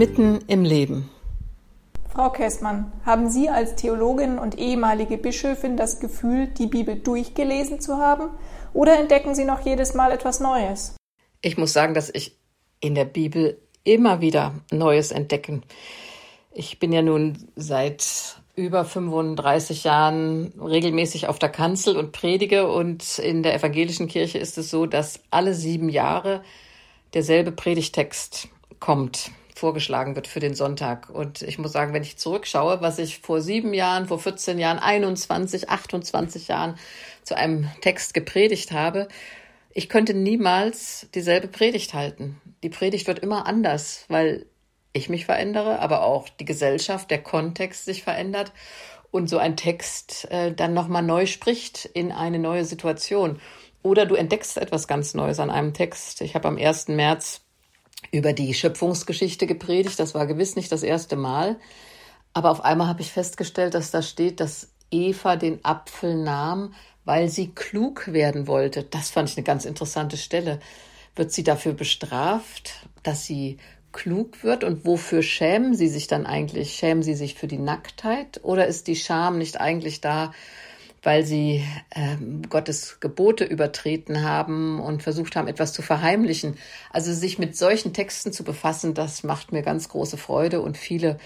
Mitten im Leben. Frau Käßmann, haben Sie als Theologin und ehemalige Bischöfin das Gefühl, die Bibel durchgelesen zu haben? Oder entdecken Sie noch jedes Mal etwas Neues? Ich muss sagen, dass ich in der Bibel immer wieder Neues entdecken. Ich bin ja nun seit über 35 Jahren regelmäßig auf der Kanzel und predige und in der evangelischen Kirche ist es so, dass alle sieben Jahre derselbe Predigtext kommt, vorgeschlagen wird für den Sonntag. Und ich muss sagen, wenn ich zurückschaue, was ich vor sieben Jahren, vor 14 Jahren, 21, 28 Jahren zu einem Text gepredigt habe, ich könnte niemals dieselbe Predigt halten. Die Predigt wird immer anders, weil ich mich verändere, aber auch die Gesellschaft, der Kontext sich verändert und so ein Text äh, dann nochmal neu spricht in eine neue Situation. Oder du entdeckst etwas ganz Neues an einem Text. Ich habe am 1. März über die Schöpfungsgeschichte gepredigt. Das war gewiss nicht das erste Mal. Aber auf einmal habe ich festgestellt, dass da steht, dass Eva den Apfel nahm, weil sie klug werden wollte. Das fand ich eine ganz interessante Stelle. Wird sie dafür bestraft, dass sie klug wird? Und wofür schämen sie sich dann eigentlich? Schämen sie sich für die Nacktheit? Oder ist die Scham nicht eigentlich da, weil sie äh, Gottes Gebote übertreten haben und versucht haben, etwas zu verheimlichen. Also sich mit solchen Texten zu befassen, das macht mir ganz große Freude und viele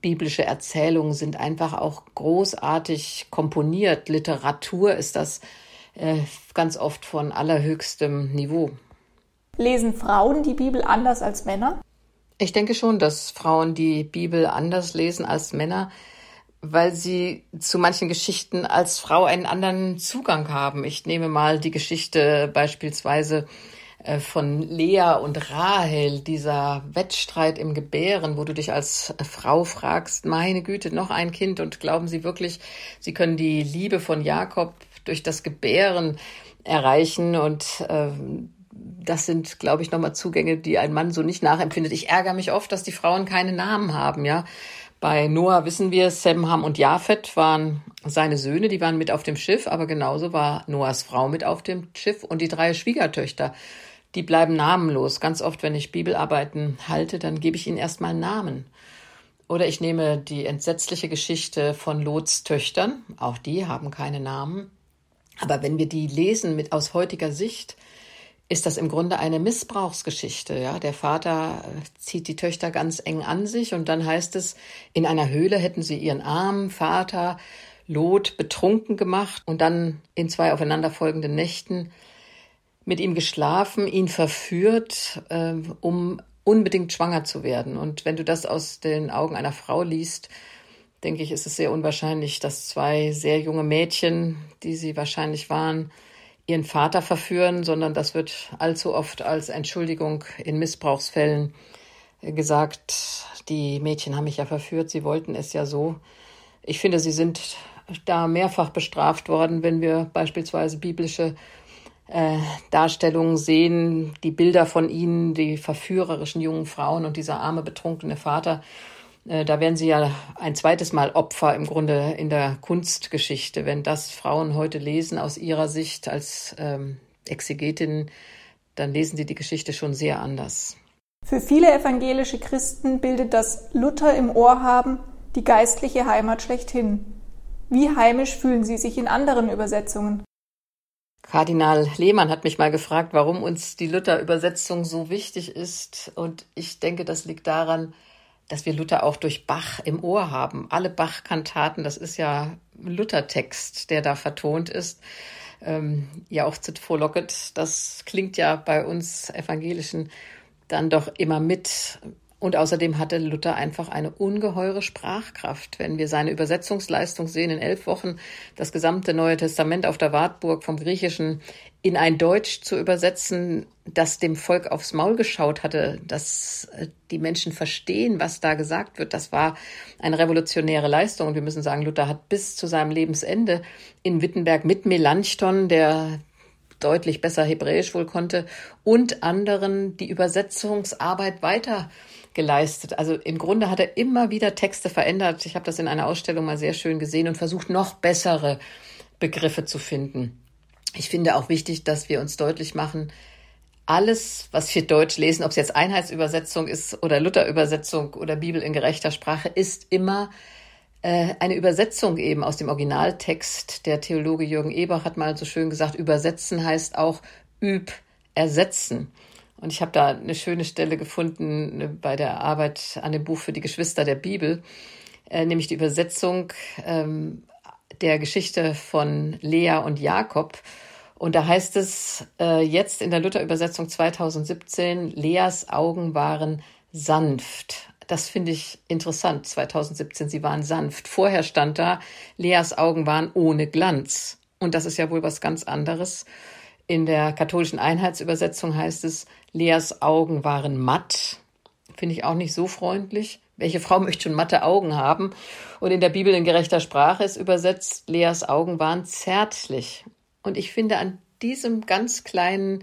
biblische Erzählungen sind einfach auch großartig komponiert. Literatur ist das äh, ganz oft von allerhöchstem Niveau. Lesen Frauen die Bibel anders als Männer? Ich denke schon, dass Frauen die Bibel anders lesen als Männer weil sie zu manchen Geschichten als Frau einen anderen Zugang haben. Ich nehme mal die Geschichte beispielsweise äh, von Lea und Rahel, dieser Wettstreit im Gebären, wo du dich als Frau fragst, meine Güte, noch ein Kind und glauben Sie wirklich, Sie können die Liebe von Jakob durch das Gebären erreichen und äh, das sind, glaube ich, nochmal Zugänge, die ein Mann so nicht nachempfindet. Ich ärgere mich oft, dass die Frauen keine Namen haben, ja. Bei Noah wissen wir, Sem, Ham und Japhet waren seine Söhne, die waren mit auf dem Schiff, aber genauso war Noahs Frau mit auf dem Schiff und die drei Schwiegertöchter. Die bleiben namenlos. Ganz oft, wenn ich Bibelarbeiten halte, dann gebe ich ihnen erstmal Namen. Oder ich nehme die entsetzliche Geschichte von Lots Töchtern. Auch die haben keine Namen. Aber wenn wir die lesen mit aus heutiger Sicht, ist das im Grunde eine Missbrauchsgeschichte. Ja, der Vater äh, zieht die Töchter ganz eng an sich und dann heißt es, in einer Höhle hätten sie ihren armen Vater Lot betrunken gemacht und dann in zwei aufeinanderfolgenden Nächten mit ihm geschlafen, ihn verführt, äh, um unbedingt schwanger zu werden. Und wenn du das aus den Augen einer Frau liest, denke ich, ist es sehr unwahrscheinlich, dass zwei sehr junge Mädchen, die sie wahrscheinlich waren, ihren Vater verführen, sondern das wird allzu oft als Entschuldigung in Missbrauchsfällen gesagt. Die Mädchen haben mich ja verführt, sie wollten es ja so. Ich finde, sie sind da mehrfach bestraft worden, wenn wir beispielsweise biblische äh, Darstellungen sehen, die Bilder von ihnen, die verführerischen jungen Frauen und dieser arme betrunkene Vater. Äh, da werden sie ja ein zweites Mal Opfer im Grunde in der Kunstgeschichte. Wenn das Frauen heute lesen aus ihrer Sicht als ähm, Exegetin, dann lesen sie die Geschichte schon sehr anders. Für viele evangelische Christen bildet das Luther im Ohr haben die geistliche Heimat schlechthin. Wie heimisch fühlen Sie sich in anderen Übersetzungen? Kardinal Lehmann hat mich mal gefragt, warum uns die Luther-Übersetzung so wichtig ist. Und ich denke, das liegt daran, dass wir Luther auch durch Bach im Ohr haben. Alle Bach-Kantaten, das ist ja Luther-Text, der da vertont ist. Ähm, ja, auch zu Frohlocket, das klingt ja bei uns Evangelischen dann doch immer mit. Und außerdem hatte Luther einfach eine ungeheure Sprachkraft. Wenn wir seine Übersetzungsleistung sehen, in elf Wochen das gesamte Neue Testament auf der Wartburg vom Griechischen in ein Deutsch zu übersetzen, das dem Volk aufs Maul geschaut hatte, dass äh, die Menschen verstehen, was da gesagt wird, das war eine revolutionäre Leistung. Und wir müssen sagen, Luther hat bis zu seinem Lebensende in Wittenberg mit Melanchthon, der deutlich besser Hebräisch wohl konnte, und anderen die Übersetzungsarbeit weiter geleistet. Also im Grunde hat er immer wieder Texte verändert. Ich habe das in einer Ausstellung mal sehr schön gesehen und versucht, noch bessere Begriffe zu finden. Ich finde auch wichtig, dass wir uns deutlich machen, alles, was wir Deutsch lesen, ob es jetzt Einheitsübersetzung ist oder Lutherübersetzung oder Bibel in gerechter Sprache, ist immer eine Übersetzung eben aus dem Originaltext. Der Theologe Jürgen Ebach hat mal so schön gesagt, übersetzen heißt auch üb, ersetzen. Und ich habe da eine schöne Stelle gefunden ne, bei der Arbeit an dem Buch für die Geschwister der Bibel, äh, nämlich die Übersetzung ähm, der Geschichte von Lea und Jakob. Und da heißt es äh, jetzt in der Luther-Übersetzung 2017, Leas Augen waren sanft. Das finde ich interessant. 2017, sie waren sanft. Vorher stand da, Leas Augen waren ohne Glanz. Und das ist ja wohl was ganz anderes. In der katholischen Einheitsübersetzung heißt es, Leas Augen waren matt. Finde ich auch nicht so freundlich. Welche Frau möchte schon matte Augen haben? Und in der Bibel in gerechter Sprache ist übersetzt, Leas Augen waren zärtlich. Und ich finde, an diesem ganz kleinen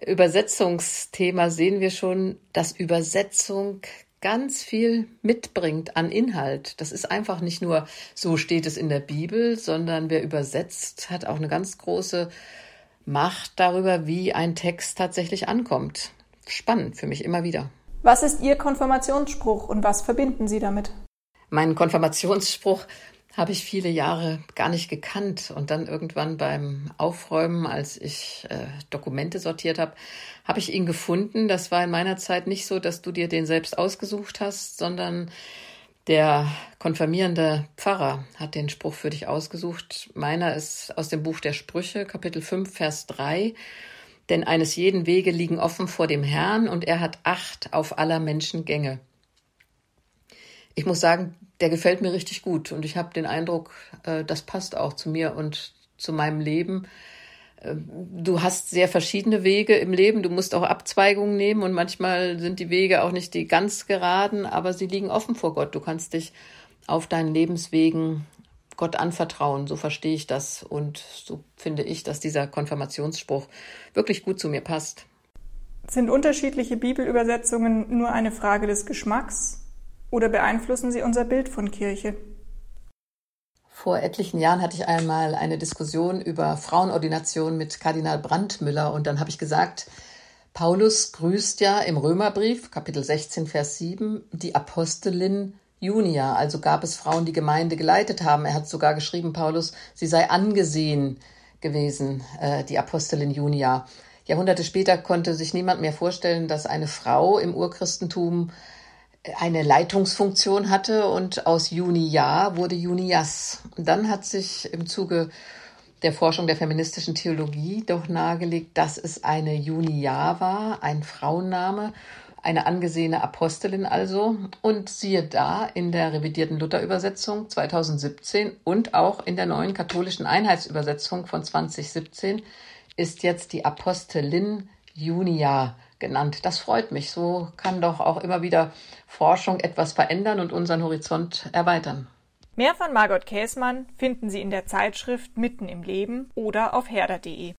Übersetzungsthema sehen wir schon, dass Übersetzung ganz viel mitbringt an Inhalt. Das ist einfach nicht nur so steht es in der Bibel, sondern wer übersetzt, hat auch eine ganz große Macht darüber, wie ein Text tatsächlich ankommt. Spannend für mich immer wieder. Was ist Ihr Konfirmationsspruch und was verbinden Sie damit? Mein Konfirmationsspruch habe ich viele Jahre gar nicht gekannt. Und dann irgendwann beim Aufräumen, als ich äh, Dokumente sortiert habe, habe ich ihn gefunden. Das war in meiner Zeit nicht so, dass du dir den selbst ausgesucht hast, sondern der konfirmierende Pfarrer hat den Spruch für dich ausgesucht. Meiner ist aus dem Buch der Sprüche, Kapitel 5, Vers 3. Denn eines jeden Wege liegen offen vor dem Herrn und er hat Acht auf aller Menschen Gänge. Ich muss sagen, der gefällt mir richtig gut und ich habe den Eindruck, äh, das passt auch zu mir und zu meinem Leben. Äh, du hast sehr verschiedene Wege im Leben. Du musst auch Abzweigungen nehmen und manchmal sind die Wege auch nicht die ganz geraden, aber sie liegen offen vor Gott. Du kannst dich auf deinen Lebenswegen Gott anvertrauen. So verstehe ich das und so finde ich, dass dieser Konfirmationsspruch wirklich gut zu mir passt. Sind unterschiedliche Bibelübersetzungen nur eine Frage des Geschmacks oder beeinflussen sie unser Bild von Kirche? Vor etlichen Jahren hatte ich einmal eine Diskussion über Frauenordination mit Kardinal Brandmüller und dann habe ich gesagt, Paulus grüßt ja im Römerbrief, Kapitel 16, Vers 7, die Apostelin Junia. Also gab es Frauen, die Gemeinde geleitet haben. Er hat sogar geschrieben, Paulus, sie sei angesehen gewesen, äh, die Apostelin Junia. Jahrhunderte später konnte sich niemand mehr vorstellen, dass eine Frau im Urchristentum eine Leitungsfunktion hatte und aus Junia wurde Junias. Und dann hat sich im Zuge der Forschung der feministischen Theologie doch nahegelegt, dass es eine Junia war, ein Frauenname, eine angesehene Apostelin also. Und siehe da, in der revidierten Luther-Übersetzung 2017 und auch in der neuen katholischen Einheitsübersetzung von 2017 ist jetzt die Apostelin Junia genannt. Das freut mich. So kann doch auch immer wieder Forschung etwas verändern und unseren Horizont erweitern. Mehr von Margot Käßmann finden Sie in der Zeitschrift Mitten im Leben oder auf herder.de.